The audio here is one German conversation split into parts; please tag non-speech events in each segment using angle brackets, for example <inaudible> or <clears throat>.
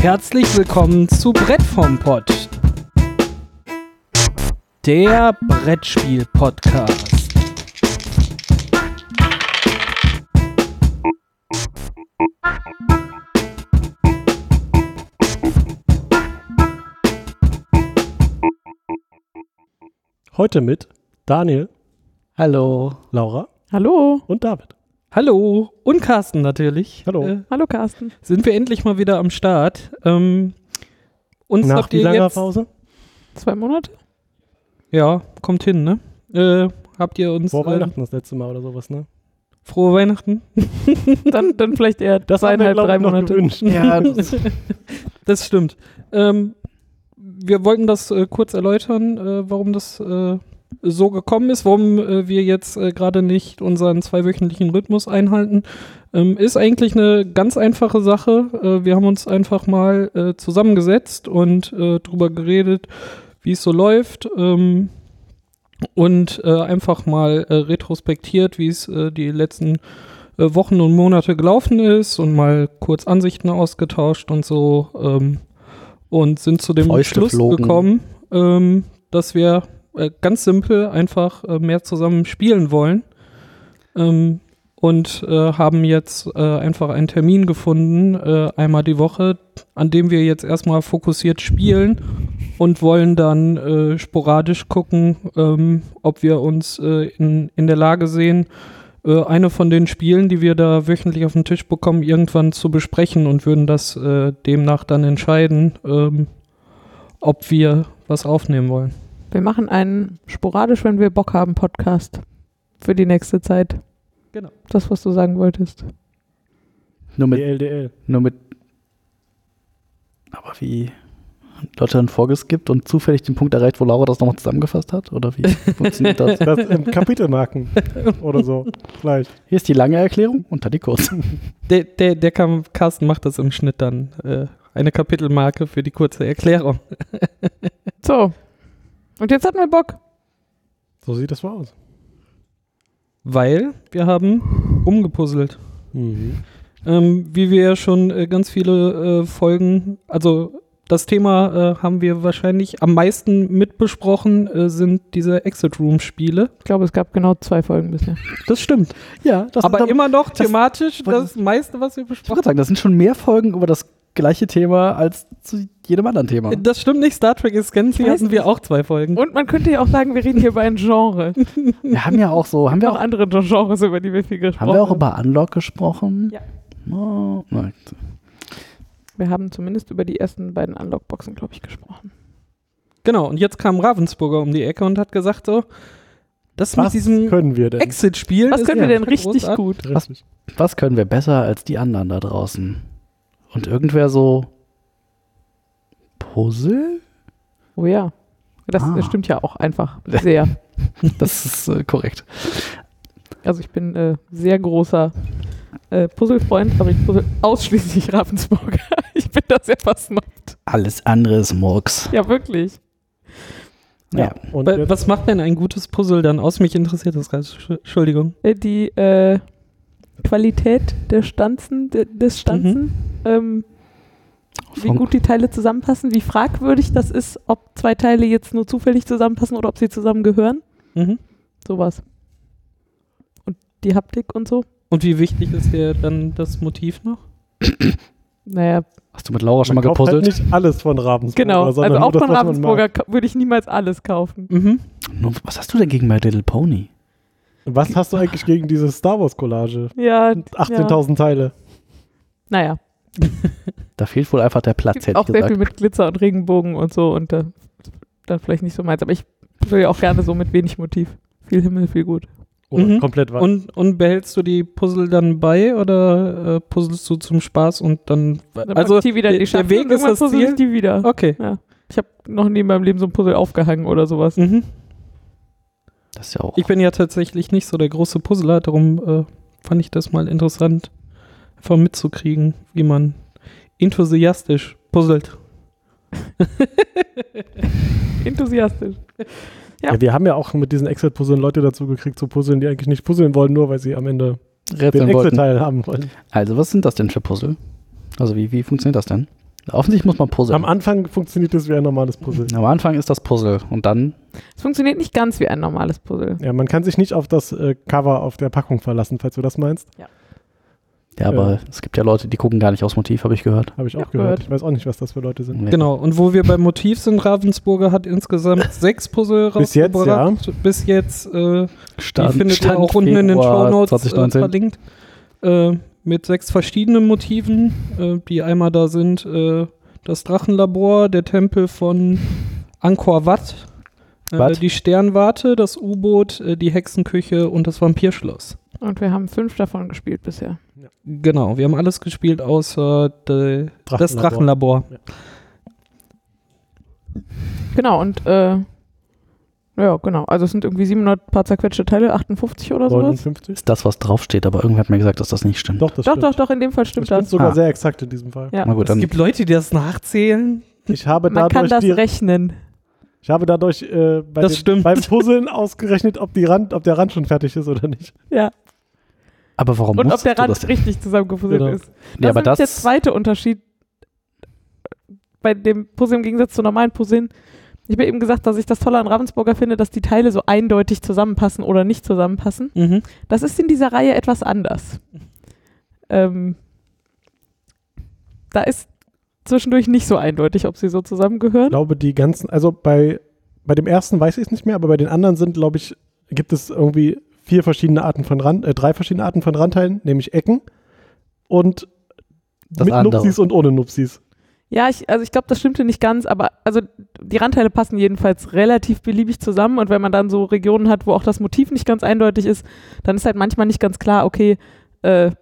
Herzlich willkommen zu Brett vom Pott. Der Brettspiel-Podcast. Heute mit Daniel, Hallo. Laura Hallo. und David. Hallo. Und Carsten natürlich. Hallo. Äh, Hallo Carsten. sind wir endlich mal wieder am Start. Ähm, uns Nach wie langer jetzt, Pause? Zwei Monate? Ja, kommt hin, ne? Äh, habt ihr uns Vor ähm, Weihnachten das letzte Mal oder sowas, ne? frohe Weihnachten? <laughs> Dann, dann vielleicht eher Das haben wir, zweieinhalb, glaub drei ich, Monate. gewünscht. <laughs> Ja, das, <laughs> das stimmt. Ähm, wir wollten das äh, kurz erläutern, äh, warum das äh, so gekommen ist, warum äh, wir jetzt äh, gerade nicht unseren zweiwöchentlichen Rhythmus einhalten. Ähm, ist eigentlich eine ganz einfache Sache. Äh, wir haben uns einfach mal äh, zusammengesetzt und äh, drüber geredet, wie es so läuft. Ähm, und äh, einfach mal retrospektiert, wie es die letzten Wochen und Monate gelaufen ist und mal kurz Ansichten ausgetauscht und so und und sind zu dem Schluss gekommen, ähm, dass wir äh, ganz simpel einfach äh, mehr zusammen spielen wollen ähm, und äh, haben jetzt äh, einfach einen Termin gefunden, äh, einmal die Woche, an dem wir jetzt erstmal fokussiert spielen und wollen dann sporadisch gucken, ähm, ob wir uns in, in der Lage sehen, eine von den Spielen, die wir da wöchentlich auf den Tisch bekommen, irgendwann zu besprechen und würden das demnach dann entscheiden, ähm, ob wir was aufnehmen wollen. Wir machen einen sporadisch, wenn wir Bock haben, Podcast für die nächste Zeit. Genau. Das, was du sagen wolltest. Nur mit, DLDL. nur mit. Aber wie Leute dann vorgeskippt und zufällig den Punkt erreicht, wo Laura das nochmal zusammengefasst hat? Oder wie <laughs> funktioniert das? Das im Kapitelmarken oder so. Vielleicht. Hier ist die lange Erklärung und dann die kurze. Der, der, der kam, Carsten macht das im Schnitt dann. Äh, eine Kapitelmarke für die kurze Erklärung. So. Und jetzt hatten wir Bock. So sieht das mal aus. Weil wir haben umgepuzzelt. Mhm. Ähm, wie wir ja schon äh, ganz viele äh, Folgen, also das Thema äh, haben wir wahrscheinlich am meisten mitbesprochen, äh, sind diese Exit-Room-Spiele. Ich glaube, es gab genau zwei Folgen bisher. Das stimmt. Ja, das Aber sind, immer noch das- thematisch was- das meiste, was wir ich wollte besprochen gerade sagen, das sind schon mehr Folgen über das gleiche Thema als zu jedem anderen Thema. haben. Das stimmt nicht. Star Trek Ich weiß hatten wir auch zwei Folgen. Und man könnte ja auch sagen, wir reden hier über ein Genre. <laughs> Wir haben ja auch so, haben wir Noch auch, andere Genres, über die wir viel gesprochen haben wir auch über Unlock gesprochen? Ja. Oh, nein. Wir haben zumindest über die ersten beiden Unlock-Boxen, glaube ich, gesprochen. Genau. Und jetzt kam Ravensburger um die Ecke und hat gesagt so, das mit Was diesem können wir denn? Exit-Spiel. Was ist können wir denn richtig großartig. gut? Richtig. Was können wir besser als die anderen da draußen? Und irgendwer so Puzzle? Oh ja. Das, Ah. stimmt ja auch einfach sehr. <laughs> Das ist äh, korrekt. Also ich bin äh, sehr großer äh, Puzzlefreund, aber ich puzzle ausschließlich Ravensburger. <laughs> ich bin da sehr versnobbt. Alles andere ist Murks. Ja, wirklich. Naja. Und Wa- jetzt, Was macht denn ein gutes Puzzle dann aus? Mich interessiert das gerade. Entsch- Entschuldigung. Äh, die äh, Qualität der Stanzen, de, des Stanzen, ähm, wie gut die Teile zusammenpassen, wie fragwürdig das ist, ob zwei Teile jetzt nur zufällig zusammenpassen oder ob sie zusammengehören. Mhm. Sowas. Und die Haptik und so. Und wie wichtig ist dir dann das Motiv noch? <clears throat> Naja, Hast du mit Laura schon man mal halt gepuzzelt? nicht alles von Ravensburger. genau. Also auch von Ravensburger würde ich niemals alles kaufen. Mhm. Was hast du denn gegen My Little Pony? Was hast du eigentlich gegen diese Star Wars Collage? Ja, 18.000 Teile. naja. <laughs> Da fehlt wohl einfach der Platz, Gibt hätte auch ich sehr viel gesagt. mit Glitzer und Regenbogen und so und äh, dann vielleicht nicht so meins. Aber ich will ja auch gerne so mit wenig Motiv. Viel Himmel, viel gut. Oder Mhm. komplett weiß. Und, und behältst du die Puzzle dann bei oder äh, puzzelst du zum Spaß und dann. Dann also die wieder in die der Weg ist das Ziel. ich die wieder. Okay. Ich habe noch nie in meinem Leben so ein Puzzle aufgehangen oder sowas. Mhm. Das ist ja auch. Ich bin ja tatsächlich nicht so der große Puzzler, darum äh, fand ich das mal interessant, einfach mitzukriegen, wie man enthusiastisch puzzelt. <laughs> Enthusiastisch. Ja. Ja. wir haben ja auch mit diesen Excel-Puzzeln Leute dazu gekriegt zu puzzeln, die eigentlich nicht puzzeln wollen, nur weil sie am Ende den Rätseln wollten. Excel-Teil haben wollen. Also, was sind das denn für Puzzle? Also, wie, wie funktioniert das denn? Offensichtlich muss man puzzeln. Am Anfang funktioniert das wie ein normales Puzzle. Am Anfang ist das Puzzle und dann Es funktioniert nicht ganz wie ein normales Puzzle. Ja, man kann sich nicht auf das äh, Cover auf der Packung verlassen, falls du das meinst. Ja, aber es gibt ja Leute, die gucken gar nicht aufs Motiv, habe ich gehört. Habe ich auch Ja, gehört. gehört. Ich weiß auch nicht, was das für Leute sind. Nee. Genau, und wo wir beim Motiv sind, Ravensburger hat insgesamt <laughs> sechs Puzzle Bis jetzt, rausgebracht. Bis jetzt, äh, die Stand, findet ihr auch unten in den Februar Shownotes äh, 2019. verlinkt. Äh, mit sechs verschiedenen Motiven, äh, die einmal da sind. Äh, das Drachenlabor, der Tempel von Angkor Wat, äh, die Sternwarte, das U-Boot, äh, die Hexenküche und das Vampirschloss. Und wir haben fünf davon gespielt bisher. Genau, wir haben alles gespielt außer de, das Drachenlabor. Drachenlabor. Genau, und äh, ja, genau. Also es sind irgendwie 700 paar zerquetschte Teile, 58 oder sowas. 59? ist das, was draufsteht, aber irgendwer hat mir gesagt, dass das nicht stimmt. Doch, das Doch, stimmt. doch, doch, in dem Fall Das stimmt stimmt das. sogar Ah. sehr exakt in diesem Fall. Ja. Na gut, Es dann gibt Leute, die das nachzählen. Ich habe Man kann das die, rechnen. ich habe dadurch äh, bei Das den, stimmt. beim Puzzeln ausgerechnet, ob, die Rand, ob der Rand schon fertig ist oder nicht. Ja. aber warum Und ob der Rand das richtig zusammengepuzzelt Genau. ist. Das Ja, aber ist nämlich der das zweite Unterschied bei dem Puzzle im Gegensatz zu normalen Puzzeln. Ich habe eben gesagt, dass ich das Tolle an Ravensburger finde, dass die Teile so eindeutig zusammenpassen oder nicht zusammenpassen. Mhm. Das ist in dieser Reihe etwas anders. Ähm, da ist zwischendurch nicht so eindeutig, ob sie so Ich zusammengehören. glaube, die ganzen, also bei, bei dem ersten weiß ich es nicht mehr, aber bei den anderen sind, glaube ich, gibt es irgendwie vier verschiedene Arten von Rand, äh, drei verschiedene Arten von Randteilen, nämlich Ecken und Das mit andere. Nupsis und ohne Nupsis. Ja, ich, also ich glaube, das stimmte nicht ganz, aber also die Randteile passen jedenfalls relativ beliebig zusammen und wenn man dann so Regionen hat, wo auch das Motiv nicht ganz eindeutig ist, dann ist halt manchmal nicht ganz klar, okay, äh,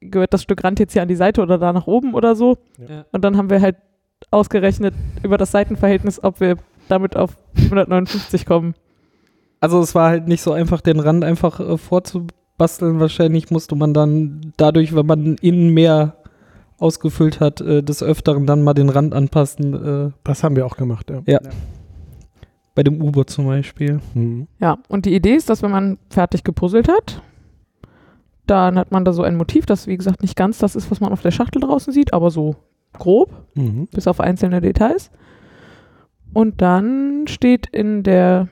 gehört das Stück Rand jetzt hier an die Seite oder da nach oben oder so. Ja. Und dann haben wir halt ausgerechnet über das Seitenverhältnis, ob wir damit auf 759 kommen. Also es war halt nicht so einfach, den Rand einfach äh, vorzubasteln. Wahrscheinlich musste man dann dadurch, wenn man innen mehr ausgefüllt hat, äh, des Öfteren dann mal den Rand anpassen. Äh, Das haben wir auch gemacht, ja. bei dem U-Boot zum Beispiel. Mhm. Ja, und die Idee ist, dass wenn man fertig gepuzzelt hat, dann hat man da so ein Motiv, das wie gesagt nicht ganz das ist, was man auf der Schachtel draußen sieht, aber so grob. Mhm. bis auf einzelne Details. Und dann steht in der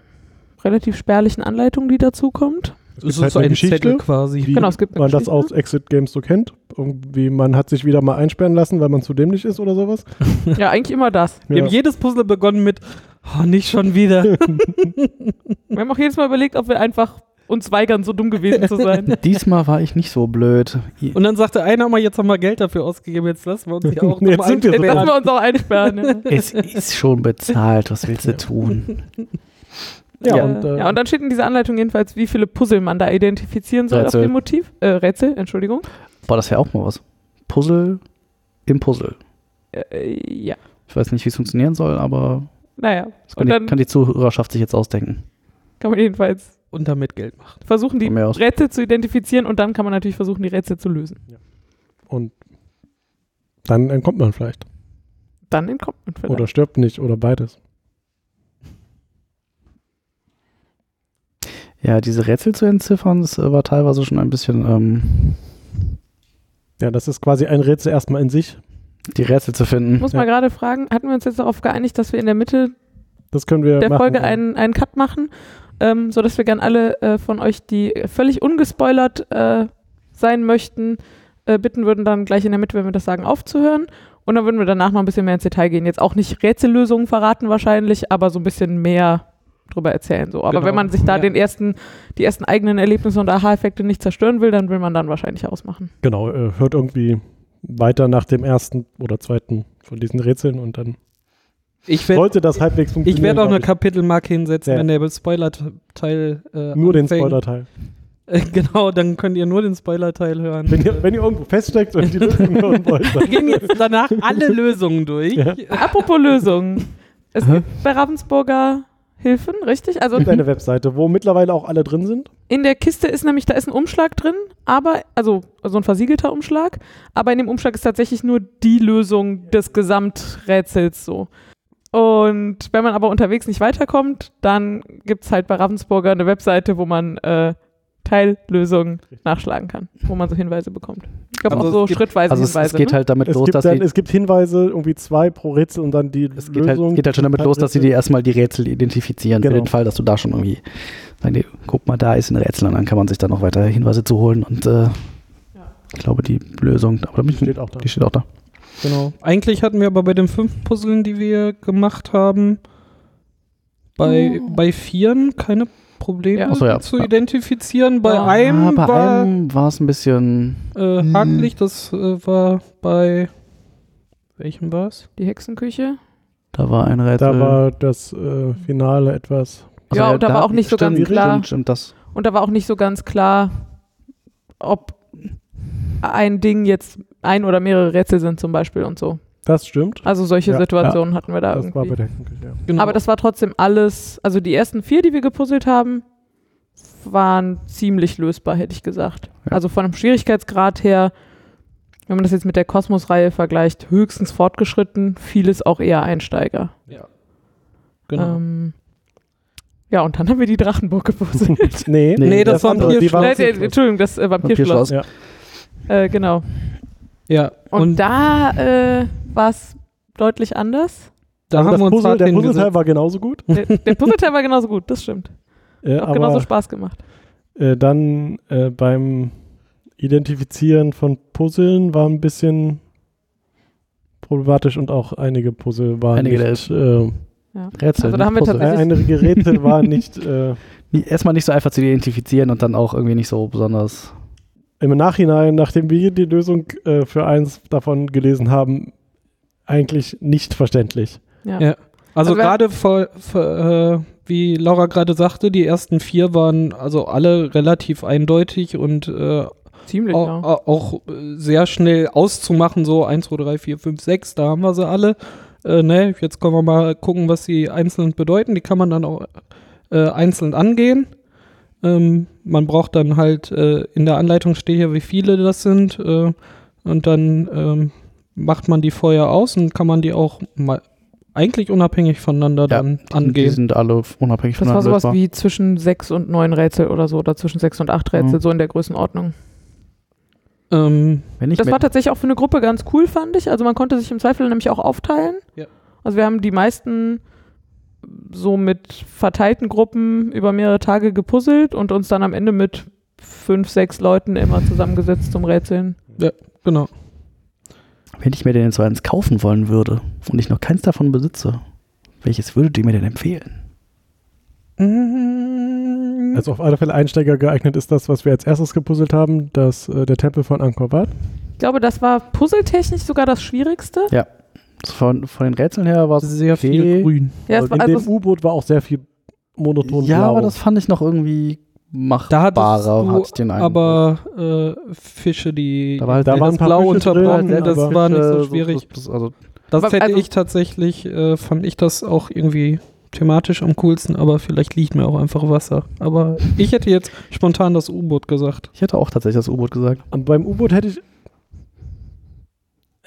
relativ spärlichen Anleitung, die dazu kommt. Es Das gibt halt so eine ein Geschichte, Zettel quasi. wie Genau, es gibt man das aus Exit Games so kennt. Irgendwie, man hat sich wieder mal einsperren lassen, weil man zu dämlich ist oder sowas. <laughs> Ja, eigentlich immer das. Wir haben jedes Puzzle begonnen mit, oh, nicht schon wieder. <laughs> Wir haben auch jedes Mal überlegt, ob wir einfach uns weigern, so dumm gewesen zu sein. <laughs> Diesmal war ich nicht so blöd. Und dann sagte einer mal, jetzt haben wir Geld dafür ausgegeben, jetzt lassen wir uns hier auch Jetzt nochmal sind wir so einsperren. Lassen wir uns auch einsperren. Ja. es ist schon bezahlt, was willst du tun? Ja, Ja, und, äh, ja, und dann steht in dieser Anleitung jedenfalls, wie viele Puzzle man da identifizieren soll Rätsel. auf dem Motiv. Äh, Rätsel, Entschuldigung. Boah, das wäre auch mal was. Puzzle im Puzzle. Äh, ja, Ich weiß nicht, wie es funktionieren soll, aber naja. das kann, Und die, dann kann die Zuhörerschaft sich jetzt ausdenken. kann man jedenfalls Und damit Geld machen. versuchen, die. Rätsel zu identifizieren und dann kann man natürlich versuchen, die Rätsel zu lösen. und dann entkommt man vielleicht. Dann entkommt man vielleicht. Oder stirbt nicht oder beides. Ja, diese Rätsel zu entziffern, das äh, war teilweise schon ein bisschen ähm, Ja, das ist quasi ein Rätsel erstmal in sich. die Rätsel zu Ich finden. muss Ja. mal gerade fragen, hatten wir uns jetzt darauf geeinigt, dass wir in der Mitte Das können wir der machen. Folge einen, einen Cut machen, ähm, sodass wir gern alle äh, von euch, die völlig ungespoilert äh, sein möchten, äh, bitten würden, dann gleich in der Mitte, wenn wir das sagen, aufzuhören. Und dann würden wir danach noch ein bisschen mehr ins Detail gehen. Jetzt auch nicht Rätsellösungen verraten wahrscheinlich, aber so ein bisschen mehr drüber erzählen. So. Aber Genau. wenn man sich da Ja. den ersten, die ersten eigenen Erlebnisse und Aha-Effekte nicht zerstören will, dann will man dann wahrscheinlich ausmachen. Genau, äh, hört irgendwie weiter nach dem ersten oder zweiten von diesen Rätseln und dann Ich werde sollte das halbwegs funktionieren. ich werd auch eine glaub Kapitelmarke hinsetzen, Ja. wenn der Spoiler-Teil äh, ich. Nur den anfängt. Spoiler-Teil. Äh, <laughs> genau, dann könnt ihr nur den Spoiler-Teil hören. Wenn ihr, wenn ihr irgendwo feststeckt und die Lösung hören wollt, Wir gehen jetzt danach alle <laughs> Lösungen durch. Ja. Apropos Lösungen. Es Hä? gibt bei Ravensburger Hilfen, richtig? Also gibt eine Webseite, wo mittlerweile auch alle drin sind. In der Kiste ist nämlich, da ist ein Umschlag drin, aber, also so ein versiegelter Umschlag, aber in dem Umschlag ist tatsächlich nur die Lösung des Gesamträtsels so. Und wenn man aber unterwegs nicht weiterkommt, dann gibt es halt bei Ravensburger eine Webseite, wo man äh, Teillösungen nachschlagen kann, wo man so Hinweise bekommt. Ich glaube Also auch so es gibt- schrittweise Also es, Hinweise. es geht ne? halt damit Es los, gibt, dass dann, sie, es gibt Hinweise, irgendwie zwei pro Rätsel und dann die es geht halt, Lösung. geht halt schon damit los, dass sie dir erstmal die Rätsel identifizieren, für Genau. den Fall, dass du da schon irgendwie, sagen die, guck mal, da ist ein Rätsel und dann kann man sich dann noch weiter Hinweise zu holen und äh, ich glaube, die Lösung, aber Die steht auch da. Die steht auch da. Genau. Eigentlich hatten wir aber bei den fünf Puzzeln, die wir gemacht haben, bei, Oh. bei vieren keine Probleme Ja. So, ja. zu identifizieren. Bei Ah, einem bei war einem war es ein bisschen, äh, Hm. hakelig, das äh, war bei welchem war es? Die Hexenküche. da war ein Rätsel. Da war das äh, Finale etwas. Also Ja, und da war auch nicht so ganz klar. Stimmt, stimmt, das. Und da war auch nicht so ganz klar, ob ein Ding jetzt ein oder mehrere Rätsel sind zum Beispiel und so. Das stimmt. Also solche Ja, Situationen hatten wir da Das war irgendwie. der Hexenküche, ja. Genau. Aber das war trotzdem alles, also die ersten vier, die wir gepuzzelt haben, waren ziemlich lösbar, hätte ich gesagt. Ja. Also von dem Schwierigkeitsgrad her, wenn man das jetzt mit der Kosmos-Reihe vergleicht, höchstens fortgeschritten, vieles auch eher Einsteiger. genau. Ähm, ja, und dann haben wir die Drachenburg gepuzzelt. <laughs> Nee, Nee, das war ein andere, die Vampirschloss. Äh, Entschuldigung, das äh, Vampirschloss. Ja. Äh, genau. Ja, Und, und, da äh, war es deutlich anders. da Also haben wir uns Puzzle, der Puzzleteil war genauso gut. Der, der Puzzleteil war genauso gut, das stimmt. Äh, Hat genauso Spaß gemacht. äh, dann äh, beim Identifizieren von Puzzeln war ein bisschen problematisch und auch einige Puzzle waren Einige nicht, äh, Rätsel. Also da haben wir nicht Puzzle. tatsächlich- einige Rätsel <laughs> waren nicht äh, Erstmal nicht so einfach zu identifizieren und dann auch irgendwie nicht so besonders. Im Nachhinein, nachdem wir die Lösung äh, für eins davon gelesen haben, eigentlich nicht verständlich. Ja. Ja. Also Also gerade äh, wie Laura gerade sagte, die ersten vier waren also alle relativ eindeutig und äh, Ziemlich, auch, ja. au- auch äh, sehr schnell auszumachen, so 1, 2, 3, 4, 5, 6, da haben wir sie alle. Äh, ne, jetzt können wir mal gucken, was sie einzeln bedeuten. Die kann man dann auch äh, einzeln angehen. Ähm, man braucht dann halt, äh, in der Anleitung steht hier, wie viele das sind. Äh, und dann ähm, macht man die vorher aus und kann man die auch mal eigentlich unabhängig voneinander dann die, die angehen. sind alle unabhängig Das war voneinander sowas lösbar. wie zwischen sechs und neun Rätsel oder so, oder zwischen sechs und acht Rätsel, Mhm. so in der Größenordnung. Ähm, Wenn ich Das war tatsächlich auch für eine Gruppe ganz cool, fand ich. Also man konnte sich im Zweifel nämlich auch aufteilen. Ja. Also wir haben die meisten so mit verteilten Gruppen über mehrere Tage gepuzzelt und uns dann am Ende mit fünf, sechs Leuten immer zusammengesetzt zum Rätseln. genau. wenn ich mir den so eins kaufen wollen würde und ich noch keins davon besitze, welches würdet ihr mir denn empfehlen? Mhm. Also auf alle Fälle Einsteiger geeignet ist das, was wir als erstes gepuzzelt haben, das, äh, der Tempel von Angkor Wat. Ich glaube, das war puzzletechnisch sogar das Schwierigste. Von, von den Rätseln her war es sehr okay. viel grün. Ja, es in also, dem U-Boot war auch sehr viel monoton Ja, blau. aber das fand ich noch irgendwie Da machbarer, du hatte ich den Eindruck. aber äh, Fische, die Da war halt Da waren ein paar Blau Fische unterbrochen, drin, das war nicht so schwierig. das- Also, Das Aber hätte also- ich tatsächlich, äh, fand ich das auch irgendwie thematisch am coolsten, aber vielleicht liegt mir auch einfach Wasser. Aber ich hätte jetzt spontan das U-Boot gesagt. ich hätte auch tatsächlich das U-Boot gesagt. Und beim U-Boot hätte ich.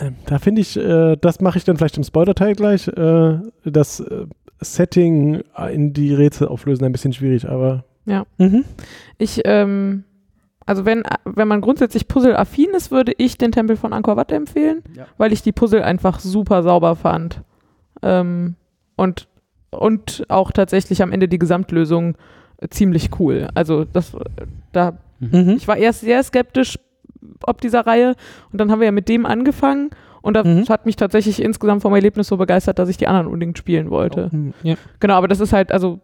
Ähm, da finde ich, äh, das mache ich dann vielleicht im Spoiler-Teil gleich. Äh, das äh, Setting in die Rätsel auflösen ein bisschen schwierig, aber Mhm. ich, ähm, also wenn, wenn man grundsätzlich Puzzle-affin ist, würde ich den Tempel von Angkor Wat empfehlen, Ja. weil ich die Puzzle einfach super sauber fand. Ähm, und, und auch tatsächlich am Ende die Gesamtlösung äh, ziemlich cool. Also das, da Mhm. Ich war erst sehr skeptisch ob dieser Reihe und dann haben wir ja mit dem angefangen und das Mhm. hat mich tatsächlich insgesamt vom Erlebnis so begeistert, dass ich die anderen unbedingt spielen wollte. Ja. Genau, aber das ist halt also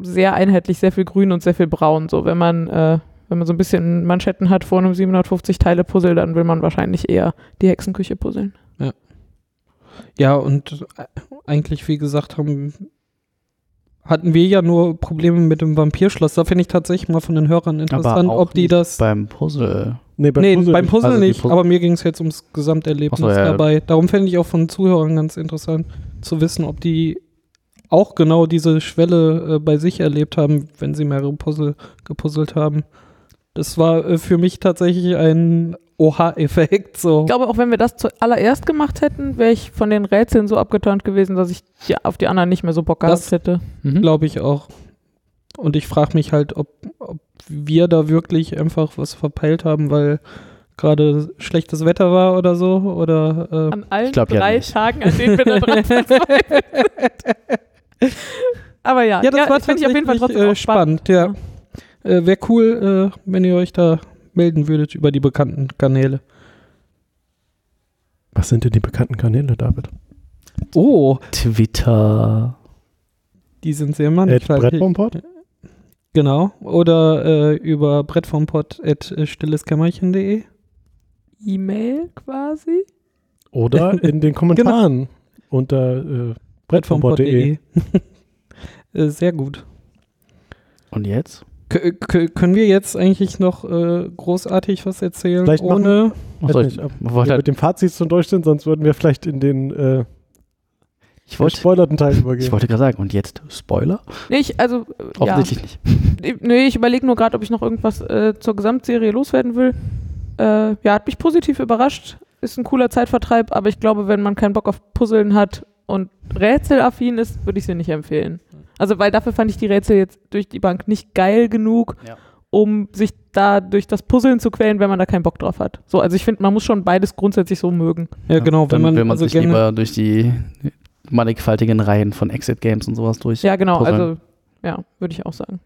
sehr einheitlich, sehr viel grün und sehr viel braun. So, wenn man, äh, wenn man so ein bisschen Manschetten hat vor einem 750 Teile Puzzle, dann will man wahrscheinlich eher die Hexenküche puzzeln. ja, und äh, eigentlich, wie gesagt, haben, hatten wir ja nur Probleme mit dem Vampirschloss. Da finde ich tatsächlich mal von den Hörern interessant, auch ob die nicht das. Beim Puzzle. Nee, beim nee, Puzzle beim nicht. Puzzle Also nicht, Puzzle- aber mir ging es jetzt ums Gesamterlebnis so, ja, dabei. Darum fände ich auch von Zuhörern ganz interessant zu wissen, ob die auch genau diese Schwelle äh, bei sich erlebt haben, wenn sie mehrere Puzzle gepuzzelt haben. Das war äh, für mich tatsächlich ein Oha-Effekt. So. Ich glaube, auch wenn wir das zuallererst gemacht hätten, wäre ich von den Rätseln so abgeturnt gewesen, dass ich die, auf die anderen nicht mehr so Bock gehabt hätte. Mhm. Glaube ich auch. Und ich frage mich halt, ob, ob wir da wirklich einfach was verpeilt haben, weil gerade schlechtes Wetter war oder so. Oder äh, An allen glaub ja drei nicht. Tagen, an denen wir da dran. <laughs> Aber ja, ja, das war finde ich auf jeden Fall tatsächlich, trotzdem äh, spannend. spannend. Ja, äh, wäre cool, äh, wenn ihr euch da melden würdet über die bekannten Kanäle. Was sind denn die bekannten Kanäle, David? Oh, Twitter. die sind sehr mannigfaltig. Brettbomport? Genau. Oder äh, über brettvompod at äh, stilleskämmerchen.de. E-Mail quasi. Oder <laughs> in den Kommentaren unter äh, brettbomport.de. <laughs> äh, sehr gut. Und jetzt? K können wir jetzt eigentlich noch äh, großartig was erzählen, Vielleicht machen- ohne Achso, Weiß ich, nicht, ob wir halt- mit dem Fazit schon durch sind, sonst würden wir vielleicht in den äh, ich wollte, gespoilerten Teil <laughs> übergehen. ich wollte gerade sagen, und jetzt Spoiler? Nee, ich, also, äh, ja. Offensichtlich nicht. Ich- Nee, ich überlege nur gerade, ob ich noch irgendwas äh, zur Gesamtserie loswerden will. Äh, ja, hat mich positiv überrascht. Ist ein cooler Zeitvertreib, aber ich glaube, wenn man keinen Bock auf Puzzeln hat und rätselaffin ist, würde ich sie nicht empfehlen. Also, weil dafür fand ich die Rätsel jetzt durch die Bank nicht geil genug, Ja. um sich da durch das Puzzeln zu quälen, wenn man da keinen Bock drauf hat. So, also ich finde, man muss schon beides grundsätzlich so mögen. ja, genau, wenn Dann man, will man also sich gerne, lieber durch die mannigfaltigen Reihen von Exit-Games und sowas durch. Ja, genau, Puzzeln. also ja, würde ich auch sagen.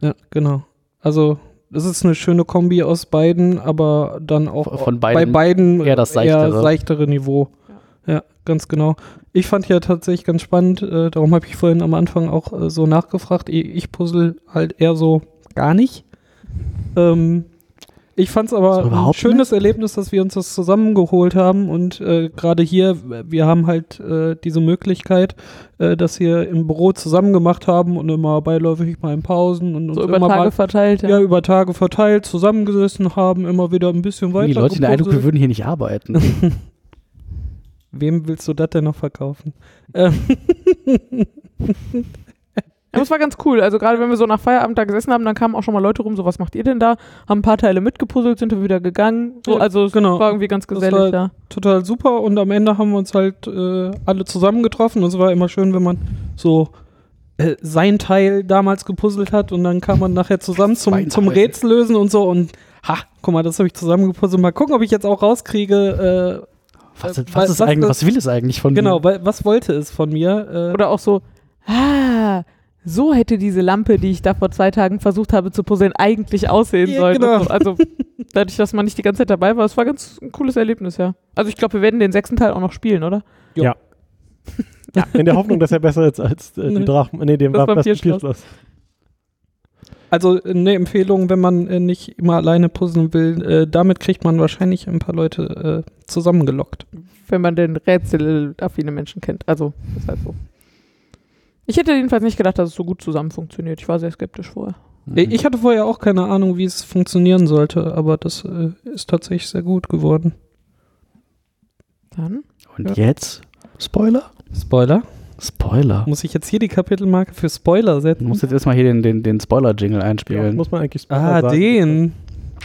ja, genau. Also das ist eine schöne Kombi aus beiden, aber dann auch Von bei beiden beiden eher das seichtere. seichtere Niveau. Ja. ganz genau. Ich fand ja tatsächlich ganz spannend, äh, darum habe ich vorhin am Anfang auch äh, so nachgefragt. Ich, ich puzzle halt eher so gar nicht. Ähm, ich fand es aber ein schönes Erlebnis, dass wir uns das zusammengeholt haben und äh, gerade hier, wir haben halt äh, diese Möglichkeit, äh, dass wir im Büro zusammen gemacht haben und immer beiläufig mal in Pausen und uns So über immer Tage mal verteilt. ja, über Tage verteilt zusammengesessen haben, immer wieder ein bisschen weiter. die Leute den Eindruck, wir würden hier nicht arbeiten. <laughs> <laughs> Wem willst du das denn noch verkaufen? <laughs> Ja, das war ganz cool. Also gerade wenn wir so nach Feierabend da gesessen haben, dann kamen auch schon mal Leute rum, so was macht ihr denn da? Haben ein paar Teile mitgepuzzelt, sind dann wieder gegangen. So, also es genau. war irgendwie ganz Das gesellig war- da. total super und am Ende haben wir uns halt äh, alle zusammengetroffen und es war immer schön, wenn man so äh, sein Teil damals gepuzzelt hat und dann kam man nachher zusammen zum, zum. Rätsel lösen und so und ha, guck mal, das habe ich zusammengepuzzelt. Mal gucken, ob ich jetzt auch rauskriege, äh, Was, Äh, was, was- ist was eigentlich, das- was will es eigentlich von genau, mir? weil, was wollte es von mir? Äh, Oder auch so, ah, so hätte diese Lampe, die ich da vor zwei Tagen versucht habe zu puzzeln, eigentlich aussehen Ja, sollen. genau. So. Also <laughs> dadurch, dass man nicht die ganze Zeit dabei war, es war ganz ein cooles Erlebnis, ja. Also ich glaube, wir werden den sechsten Teil auch noch spielen, oder? In der Hoffnung, dass er besser ist als äh, die Nee. Drachen. Nee, dem Das Vampirschloss. Also eine Empfehlung, wenn man äh, nicht immer alleine puzzeln will, äh, damit kriegt man wahrscheinlich ein paar Leute äh, zusammengelockt. Wenn man den rätselaffine Menschen kennt. Also, das ist halt so. Ich hätte jedenfalls nicht gedacht, dass es so gut zusammen funktioniert. Ich war sehr skeptisch vorher. Ich hatte vorher auch keine Ahnung, wie es funktionieren sollte, aber das äh, ist tatsächlich sehr gut geworden. Dann? Und jetzt Spoiler? Spoiler? Spoiler. Muss ich jetzt hier die Kapitelmarke für Spoiler Du setzen? musst jetzt erstmal hier den, den, den Spoiler-Jingle Ja, einspielen. muss man eigentlich Spoiler ah, sagen. den.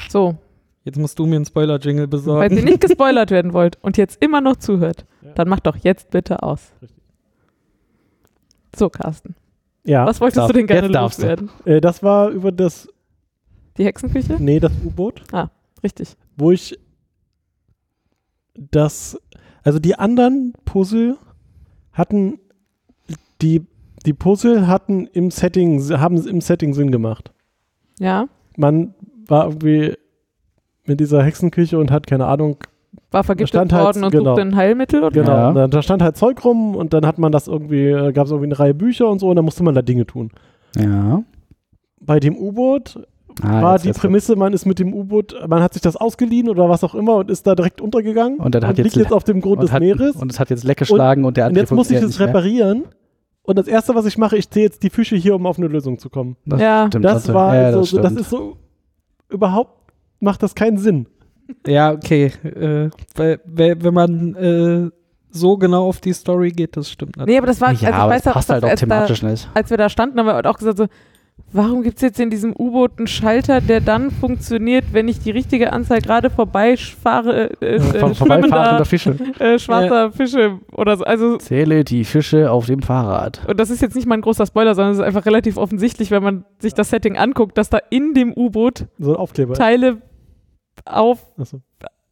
So, Jetzt musst du mir einen Spoiler-Jingle falls besorgen. ihr nicht <laughs> gespoilert werden wollt und jetzt immer noch zuhört, Ja. dann macht doch jetzt bitte aus. Richtig. So, Carsten. Ja, Was wolltest darf- du denn gerne jetzt loswerden? äh, das war über das, Die Hexenküche? nee, das U-Boot, Richtig. wo ich das, also die anderen Puzzle hatten, die, die Puzzle hatten im Setting, haben im Setting Sinn gemacht. Ja. Man war irgendwie mit dieser Hexenküche und hat, keine Ahnung, War vergiftet stand halt- worden und genau. suchte ein Heilmittel? Oder? Genau, Ja. und dann, da stand halt Zeug rum und dann hat man das irgendwie, äh, gab es irgendwie eine Reihe Bücher und so und dann musste man da Dinge tun. Ja. Bei dem U-Boot Ah, war die Prämisse, man ist mit dem U-Boot, man hat sich das ausgeliehen oder was auch immer und ist da direkt untergegangen Und dann hat jetzt- liegt jetzt auf dem Grund und des hat, Meeres. Und es hat jetzt leck geschlagen und, der Und andere jetzt muss ich es reparieren. Und das erste, was ich mache, ich zähle jetzt die Fische hier, um auf eine Lösung zu kommen. Das Ja. stimmt, Das also- war ja, so, das, so, das ist so, überhaupt macht das keinen Sinn. Ja, okay. Äh, wenn man äh, so genau auf die Story geht, das stimmt Nee, aber das war, ja, also ich aber weiß passt dass halt auch als, da, thematisch nicht. als wir da standen, haben wir auch gesagt so, warum gibt es jetzt in diesem U-Boot einen Schalter, der dann funktioniert, wenn ich die richtige Anzahl gerade vorbeifahre, äh, äh, schwimmender, vorbeifahrender Fische. äh, schwarzer Fische oder so. Also Zähle die Fische auf dem Fahrrad. und das ist jetzt nicht mal ein großer Spoiler, sondern es ist einfach relativ offensichtlich, wenn man sich das Setting anguckt, dass da in dem U-Boot So. Teile auf,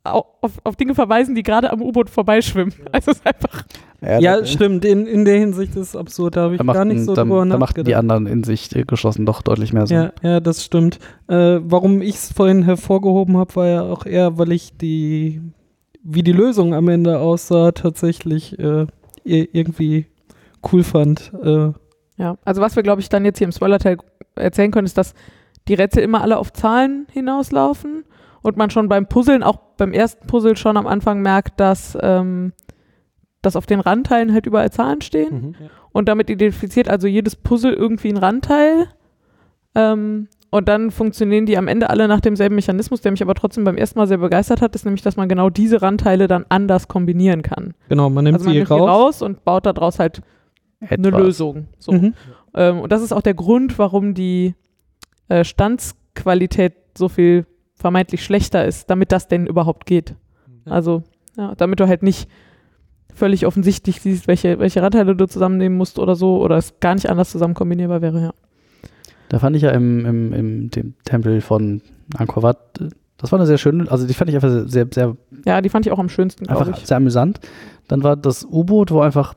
au- auf, auf Dinge verweisen, die gerade am U-Boot vorbeischwimmen. Also es ist einfach. Ja, da- stimmt. In, in der Hinsicht ist es absurd. Da habe ich Da gar nicht so da, drüber da machten die nachgedacht. anderen in sich äh, geschlossen doch deutlich mehr Sinn. Ja, ja, das stimmt. Äh, warum ich es vorhin hervorgehoben habe, war ja auch eher, weil ich die, wie die Lösung am Ende aussah, tatsächlich äh, ir- irgendwie cool fand. Äh, Ja, also was wir, glaube ich, dann jetzt hier im Spoiler-Teil erzählen können, ist, dass die Rätsel immer alle auf Zahlen hinauslaufen und man schon beim Puzzeln, auch beim ersten Puzzle schon am Anfang merkt, dass, ähm, dass auf den Randteilen halt überall Zahlen stehen Mhm. und damit identifiziert also jedes Puzzle irgendwie ein Randteil. Ähm, und dann funktionieren die am Ende alle nach demselben Mechanismus, der mich aber trotzdem beim ersten Mal sehr begeistert hat, ist nämlich, dass man genau diese Randteile dann anders kombinieren kann. genau, man nimmt also man sie nimmt die raus. raus und baut daraus halt eine Etwas. Lösung. So. Mhm. Ähm, und das ist auch der Grund, warum die äh, Standsqualität so viel vermeintlich schlechter ist, damit das denn überhaupt geht. Also, ja, damit du halt nicht völlig offensichtlich siehst, welche, welche Randteile du zusammennehmen musst oder so, oder es gar nicht anders zusammen kombinierbar wäre, ja. Da fand ich ja im, im, im dem Tempel von Angkor Wat, das war eine sehr schöne, also die fand ich einfach sehr, sehr, Ja, die fand ich auch am schönsten, glaube einfach ich. sehr amüsant. Dann war das U-Boot, wo einfach,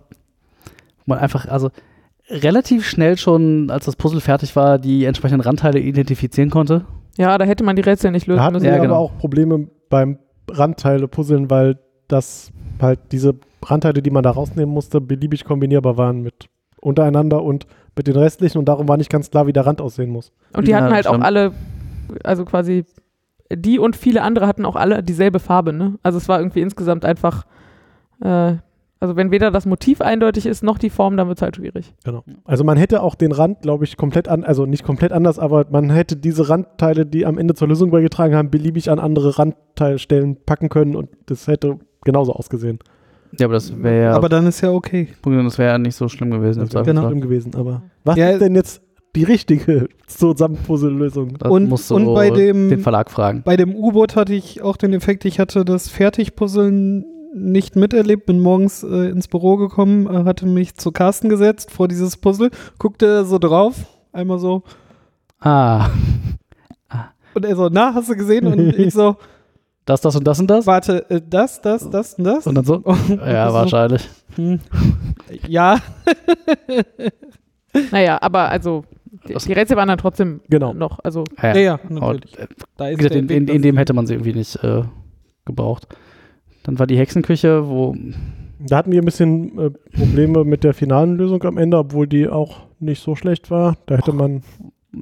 wo man einfach, also relativ schnell schon, als das Puzzle fertig war, die entsprechenden Randteile identifizieren konnte. Ja, da hätte man die Rätsel nicht lösen Da hatten müssen. sie Ja, aber genau. auch Probleme beim Randteile-Puzzeln, weil das halt diese Randteile, die man da rausnehmen musste, beliebig kombinierbar waren mit untereinander und mit den restlichen und darum war nicht ganz klar, wie der Rand aussehen muss. Und die Ja, hatten halt auch stimmt. alle, also quasi, die und viele andere hatten auch alle dieselbe Farbe, ne? Also es war irgendwie insgesamt einfach, äh, also wenn weder das Motiv eindeutig ist, noch die Form, dann wird es halt schwierig. Genau. Also man hätte auch den Rand, glaube ich, komplett an, also nicht komplett anders, aber man hätte diese Randteile, die am Ende zur Lösung beigetragen haben, beliebig an andere Randteilstellen packen können und das hätte genauso ausgesehen. Ja, aber das wäre ja, Aber dann ist ja okay. das wäre ja nicht so schlimm gewesen. Das wäre Genau. Schlimm gewesen, aber was Ja. ist denn jetzt die richtige <laughs> Zusammenpuzzle-Lösung? Das Und- musst du und bei dem- den Verlag fragen. Bei dem U-Boot hatte ich auch den Effekt, ich hatte das Fertigpuzzeln nicht miterlebt, bin morgens äh, ins Büro gekommen, äh, hatte mich zu Carsten gesetzt vor dieses Puzzle, guckte so drauf, einmal so, <laughs> Ah, und er so, na, hast du gesehen? Und ich so, <laughs> das, das und das und das? warte, äh, das, das, das und das? Und dann so? Und <laughs> Ja, so, wahrscheinlich. hm, ja, Naja, aber also, die, Rätsel waren dann trotzdem Genau. noch, also, ja, ja, Und, natürlich. äh, Da wie ist gesagt, der in, in, in dem hätte man sie irgendwie nicht äh, gebraucht. Dann war die Hexenküche, wo Da hatten wir ein bisschen äh, Probleme mit der finalen Lösung am Ende, obwohl die auch nicht so schlecht war. Da hätte man,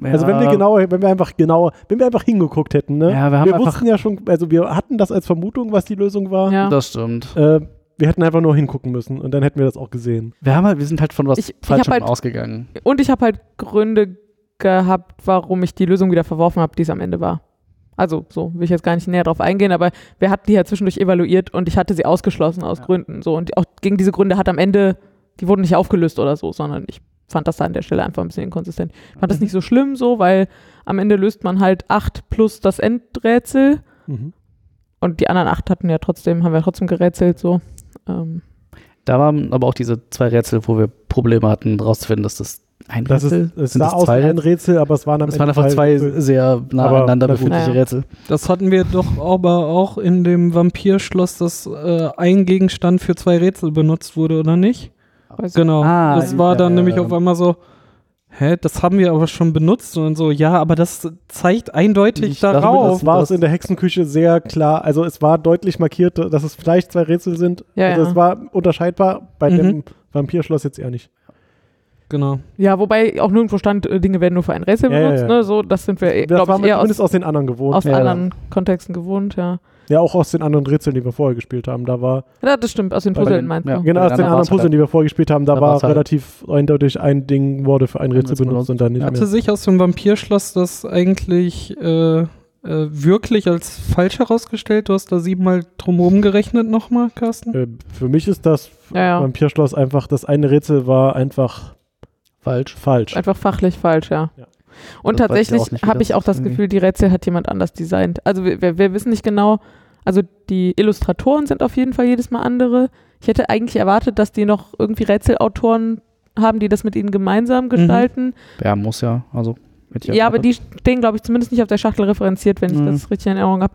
also wenn wir ja, genauer, wenn wir einfach genauer, wenn wir einfach hingeguckt hätten, ne? Ja, wir haben wir einfach- wussten ja schon, also wir hatten das als Vermutung, was die Lösung war. ja. Das stimmt. Äh, wir hätten einfach nur hingucken müssen und dann hätten wir das auch gesehen. Wir haben halt, wir sind halt von was Ich- ich Falschem halt- ausgegangen. Und ich habe halt Gründe gehabt, warum ich die Lösung wieder verworfen habe, die es am Ende war. Also, so will ich jetzt gar nicht näher drauf eingehen, aber wir hatten die ja zwischendurch evaluiert und ich hatte sie ausgeschlossen aus Gründen. So, und auch gegen diese Gründe hat am Ende, die wurden nicht aufgelöst oder so, sondern ich fand das da an der Stelle einfach ein bisschen inkonsistent. Ich fand das Mhm. nicht so schlimm so, weil am Ende löst man halt acht plus das Endrätsel Mhm. und die anderen acht hatten ja trotzdem, haben wir trotzdem gerätselt so. Ähm, Da waren aber auch diese zwei Rätsel, wo wir Probleme hatten, rauszufinden, dass das ein Das Rätsel ist, es sind sah das aus wie zwei ein Rätsel, aber es waren am Das Ende waren einfach zwei Rätsel. sehr nah aneinander befindliche Naja. Rätsel. Das hatten wir doch aber auch in dem Vampirschloss, dass äh, ein Gegenstand für zwei Rätsel benutzt wurde, oder nicht? weiß Genau. Ah, das war dann ja, nämlich ja. auf einmal so, hä, das haben wir aber schon benutzt und so, ja, aber das zeigt eindeutig wir darauf. Das war es in der Hexenküche sehr klar. Also es war deutlich markiert, dass es vielleicht zwei Rätsel sind. Ja, also ja. es war unterscheidbar. Bei Mhm. dem Vampirschloss jetzt eher nicht. Genau. Ja, wobei auch nirgendwo stand, äh, Dinge werden nur für ein Rätsel Ja, ja, benutzt, ja. ne? So, das sind wir, Das glaube ich, eher aus, zumindest aus, den anderen gewohnt. aus Ja, anderen Kontexten gewohnt, ja. ja, auch aus den anderen Rätseln, die wir vorher gespielt haben. Da war, Ja, das stimmt, aus den den- meinst ja. du. genau aus den anderen anderen war's halt- Puzzlen, die wir vorher gespielt haben, da, da war halt- relativ eindeutig ein Ding wurde für ein Rätsel benutzt und dann nicht Hatte mehr. sich aus dem Vampirschloss das eigentlich äh, äh, wirklich als falsch herausgestellt? Du hast da siebenmal drumherum gerechnet nochmal, Carsten? Äh, für mich ist das Ja, ja. Vampirschloss einfach, das eine Rätsel war einfach Falsch. falsch. Einfach fachlich falsch, ja. Ja. Und Das tatsächlich habe ich auch das Gefühl, die Rätsel hat jemand anders designt. Also wir, wir, wissen nicht genau, also die Illustratoren sind auf jeden Fall jedes Mal andere. Ich hätte eigentlich erwartet, dass die noch irgendwie Rätselautoren haben, die das mit ihnen gemeinsam gestalten. Ja, muss ja. Also, Ja, aber die stehen, glaube ich, zumindest nicht auf der Schachtel referenziert, wenn ich Mhm. das richtig in Erinnerung habe.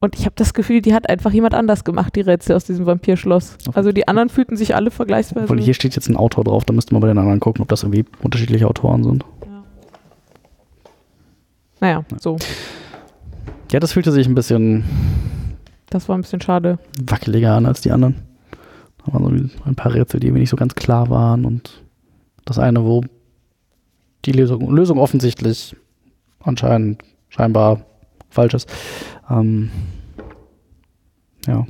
Und ich habe das Gefühl, die hat einfach jemand anders gemacht, die Rätsel aus diesem Vampirschloss. Also die anderen fühlten sich alle vergleichsweise. Obwohl hier steht jetzt ein Autor drauf, da müsste man bei den anderen gucken, ob das irgendwie unterschiedliche Autoren sind. naja, so. Ja, das fühlte sich ein bisschen Das war ein bisschen schade. wackeliger an als die anderen. Da waren so ein paar Rätsel, die mir nicht so ganz klar waren und das eine, wo die Lösung, Lösung offensichtlich anscheinend scheinbar falsch ist. Ähm, ja.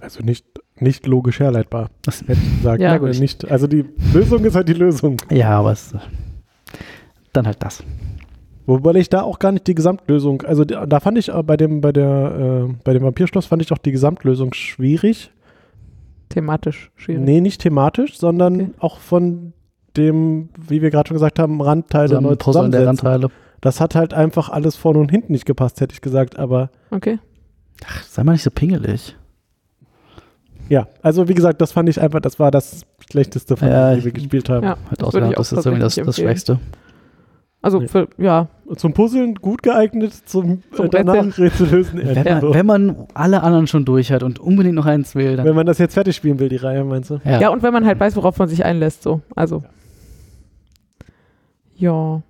Also nicht, nicht logisch herleitbar, Das, hätte ich gesagt. Ja. Gut, nicht, also die Lösung ist halt die Lösung. ja, aber es, dann halt das. Wobei ich da auch gar nicht die Gesamtlösung, also da fand ich äh, bei dem, bei der, äh, bei dem Vampirschloss fand ich auch die Gesamtlösung schwierig. Thematisch schwierig. Nee, nicht thematisch, sondern Okay. auch von dem, wie wir gerade schon gesagt haben, Randteile neu Zusammenpuzzeln der. Randteile. Das hat halt einfach alles vorne und hinten nicht gepasst, hätte ich gesagt. Aber Okay. Ach, sei mal nicht so pingelig. ja, also wie gesagt, das fand ich einfach, das war das Schlechteste von Ja, denen, die ich- wir gespielt haben. Ja, Halt das ja, auch das ist irgendwie das, das. Schwächste. Also Nee. für, ja, Zum Puzzeln gut geeignet, zum, Zum äh, danach. Rätsel lösen. eher Wenn, man, wenn man alle anderen schon durch hat und unbedingt noch eins will, dann. Wenn man das jetzt fertig spielen will, die Reihe, meinst du? ja. und wenn man halt weiß, worauf man sich einlässt, so. Also. Ja.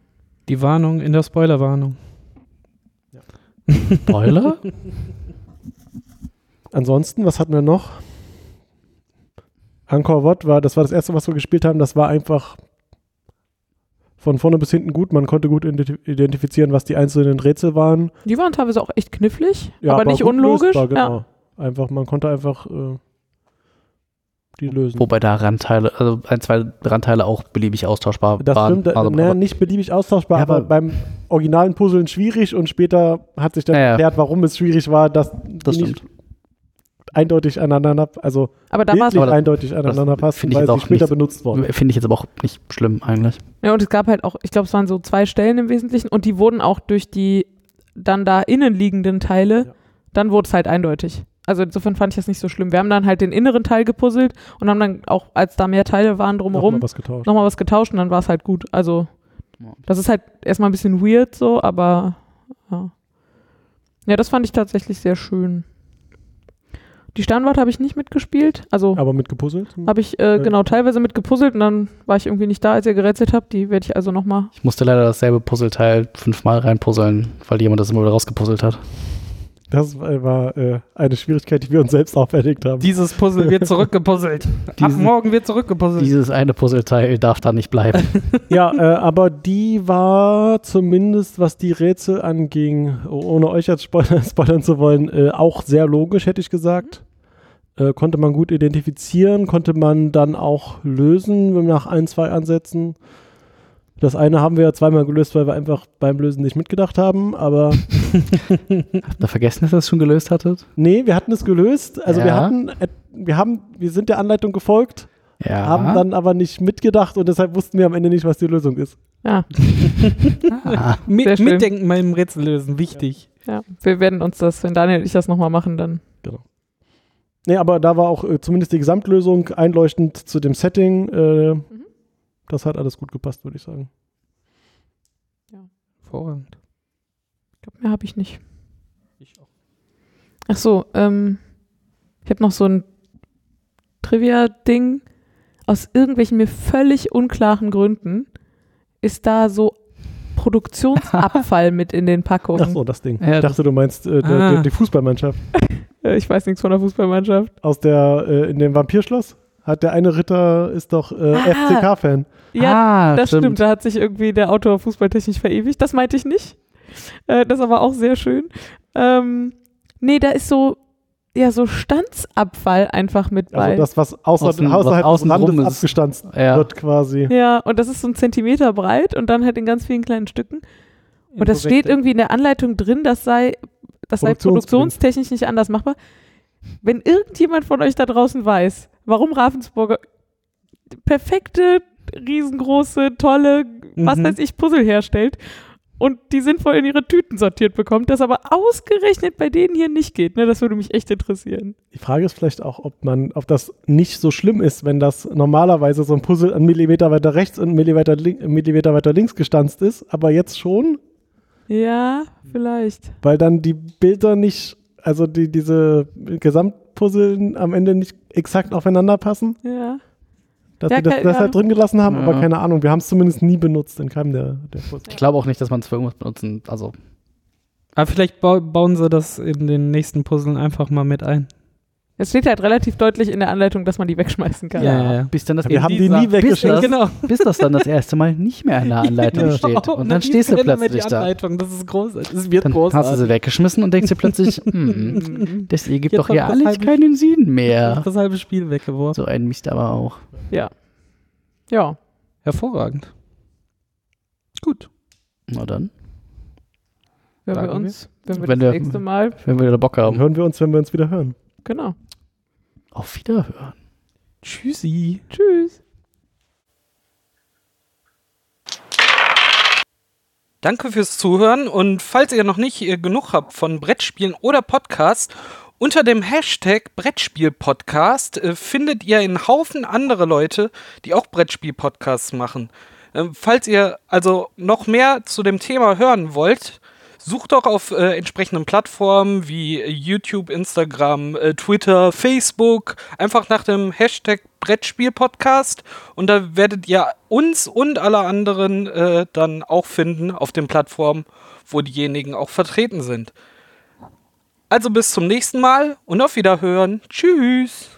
Die Warnung in der Spoilerwarnung. Spoiler? <laughs> Ansonsten, was hatten wir noch? Angkor Wat war, das war das erste, was wir gespielt haben. Das war einfach von vorne bis hinten gut. Man konnte gut identi- identifizieren, was die einzelnen Rätsel waren. Die waren teilweise auch echt knifflig, Ja, aber, nicht gut unlogisch. lösbar, Ja. genau. Einfach, man konnte einfach äh, die lösen. Wobei da Randteile, also ein, zwei Randteile auch beliebig austauschbar Das waren. stimmt, also, ne, aber, nicht beliebig austauschbar, Ja, aber, aber- beim originalen Puzzeln schwierig und später hat sich dann Ja, erklärt, warum es schwierig war, dass das die nicht stimmt. eindeutig aneinander, also Aber da war es wirklich Aber das- eindeutig aneinander passen, ich weil jetzt sie auch später nicht- benutzt wurden. Finde ich jetzt aber auch nicht schlimm eigentlich. Ja, und es gab halt auch, ich glaube, es waren so zwei Stellen im Wesentlichen und die wurden auch durch die dann da innen liegenden Teile, Ja. dann wurde es halt eindeutig. Also insofern fand ich das nicht so schlimm. Wir haben dann halt den inneren Teil gepuzzelt und haben dann auch, als da mehr Teile waren drumherum, Nochmal was getauscht. nochmal was getauscht und dann war es halt gut. Also das ist halt erstmal ein bisschen weird so, aber ja. Ja, das fand ich tatsächlich sehr schön. Die Sternwarte habe ich nicht mitgespielt. Also Aber mit gepuzzelt? habe ich äh, genau teilweise mitgepuzzelt und dann war ich irgendwie nicht da, als ihr gerätselt habt. Die werde ich also nochmal. Ich musste leider dasselbe Puzzleteil fünfmal reinpuzzeln, weil jemand das immer wieder rausgepuzzelt hat. Das war, äh, eine Schwierigkeit, die wir uns selbst auferlegt haben. Dieses Puzzle wird <laughs> zurückgepuzzelt. Ab morgen wird zurückgepuzzelt. Dieses eine Puzzleteil darf da nicht bleiben. <laughs> ja, äh, aber die war zumindest, was die Rätsel anging, ohne euch jetzt spoilern, <laughs> spoilern zu wollen, äh, auch sehr logisch, hätte ich gesagt. Äh, konnte man gut identifizieren, konnte man dann auch lösen nach ein, zwei Ansätzen. Das eine haben wir ja zweimal gelöst, weil wir einfach beim Lösen nicht mitgedacht haben, aber <laughs> Habt ihr vergessen, dass ihr das schon gelöst hattet? nee, wir hatten es gelöst. Also wir Ja. hatten, äh, wir haben, wir sind der Anleitung gefolgt, Ja. haben dann aber nicht mitgedacht und deshalb wussten wir am Ende nicht, was die Lösung ist. Ja, Ah, <laughs> Mi Sehr schön. mitdenken beim Rätsel lösen, wichtig. ja. Wir werden uns das, wenn Daniel und ich das nochmal machen, dann. Nee, aber da war auch äh, zumindest die Gesamtlösung einleuchtend zu dem Setting. Äh, Das hat alles gut gepasst, würde ich sagen. Hervorragend. Ich glaube, mehr habe ich nicht. Ich auch. Ach so, ähm, ich habe noch so ein Trivia-Ding. Aus irgendwelchen mir völlig unklaren Gründen ist da so Produktionsabfall <laughs> mit in den Packungen. Ach so, das Ding. Ja, ich dachte, du meinst äh, Ah. die, die Fußballmannschaft. <laughs> Ich weiß nichts von der Fußballmannschaft. Aus der, äh, in dem Vampirschloss hat der eine Ritter, ist doch äh, Ah. FCK-Fan. Ja, ah, das stimmt. Da hat sich irgendwie der Autor fußballtechnisch verewigt. Das meinte ich nicht. Äh, das ist aber auch sehr schön. Ähm, nee, da ist so, ja, so Standsabfall einfach mit bei. Also das, was außer, Außen- was außerhalb des außen Randes rum ist. abgestanzt Ja. wird quasi. ja, und das ist so ein Zentimeter breit und dann halt in ganz vielen kleinen Stücken. Und das steht irgendwie in der Anleitung drin, das sei, das sei produktionstechnisch nicht anders machbar. Wenn irgendjemand von euch da draußen weiß, warum Ravensburger perfekte, riesengroße, tolle was Mhm. weiß ich, Puzzle herstellt und die sinnvoll in ihre Tüten sortiert bekommt, das aber ausgerechnet bei denen hier nicht geht. Ne? Das würde mich echt interessieren. Die Frage ist vielleicht auch, ob man, ob das nicht so schlimm ist, wenn das normalerweise so ein Puzzle einen Millimeter weiter rechts und einen Millimeter, link, einen Millimeter weiter links gestanzt ist, aber jetzt schon, Ja, vielleicht. weil dann die Bilder nicht, also die, diese Gesamtpuzzle am Ende nicht exakt aufeinander passen, Ja. dass Ja, sie das ke- deshalb ja. drin gelassen haben, aber Ja. keine Ahnung, wir haben es zumindest nie benutzt in keinem der, der Puzzle. Ich glaube auch nicht, dass man es für irgendwas benutzen. Also, Aber vielleicht bau bauen sie das in den nächsten Puzzeln einfach mal mit ein. Es steht halt relativ deutlich in der Anleitung, dass man die wegschmeißen kann. Ja, ja, ja. bis dann das Wir haben die nie bis weggeschickt. das, Genau. <laughs> bis das dann das erste Mal nicht mehr in der Anleitung steht. Und dann stehst du plötzlich da. Anleitung. Das ist großartig. Das wird Dann hast du großartig. sie weggeschmissen und denkst dir plötzlich, <laughs> hm, das ergibt Jetzt doch hier das alles halbe- keinen Sinn mehr. Das halbe Spiel weggeworfen. So ein Mist aber auch. Ja. Ja. Hervorragend. Gut. Na dann, Wenn wir uns, wenn wir Wenn das wir- nächste Mal, wenn wir wieder Bock haben. hören wir uns, wenn wir uns wieder hören. genau. Auf Wiederhören. Tschüssi. Tschüss. Danke fürs Zuhören und falls ihr noch nicht äh, genug habt von Brettspielen oder Podcasts, unter dem Hashtag Brettspiel-Podcast äh, findet ihr einen Haufen andere Leute, die auch Brettspiel-Podcasts machen. Ähm, falls ihr also noch mehr zu dem Thema hören wollt, sucht doch auf äh, entsprechenden Plattformen wie YouTube, Instagram, äh, Twitter, Facebook einfach nach dem Hashtag Brettspiel-Podcast und da werdet ihr uns und alle anderen äh, dann auch finden auf den Plattformen, wo diejenigen auch vertreten sind. Also bis zum nächsten Mal und auf Wiederhören. Tschüss.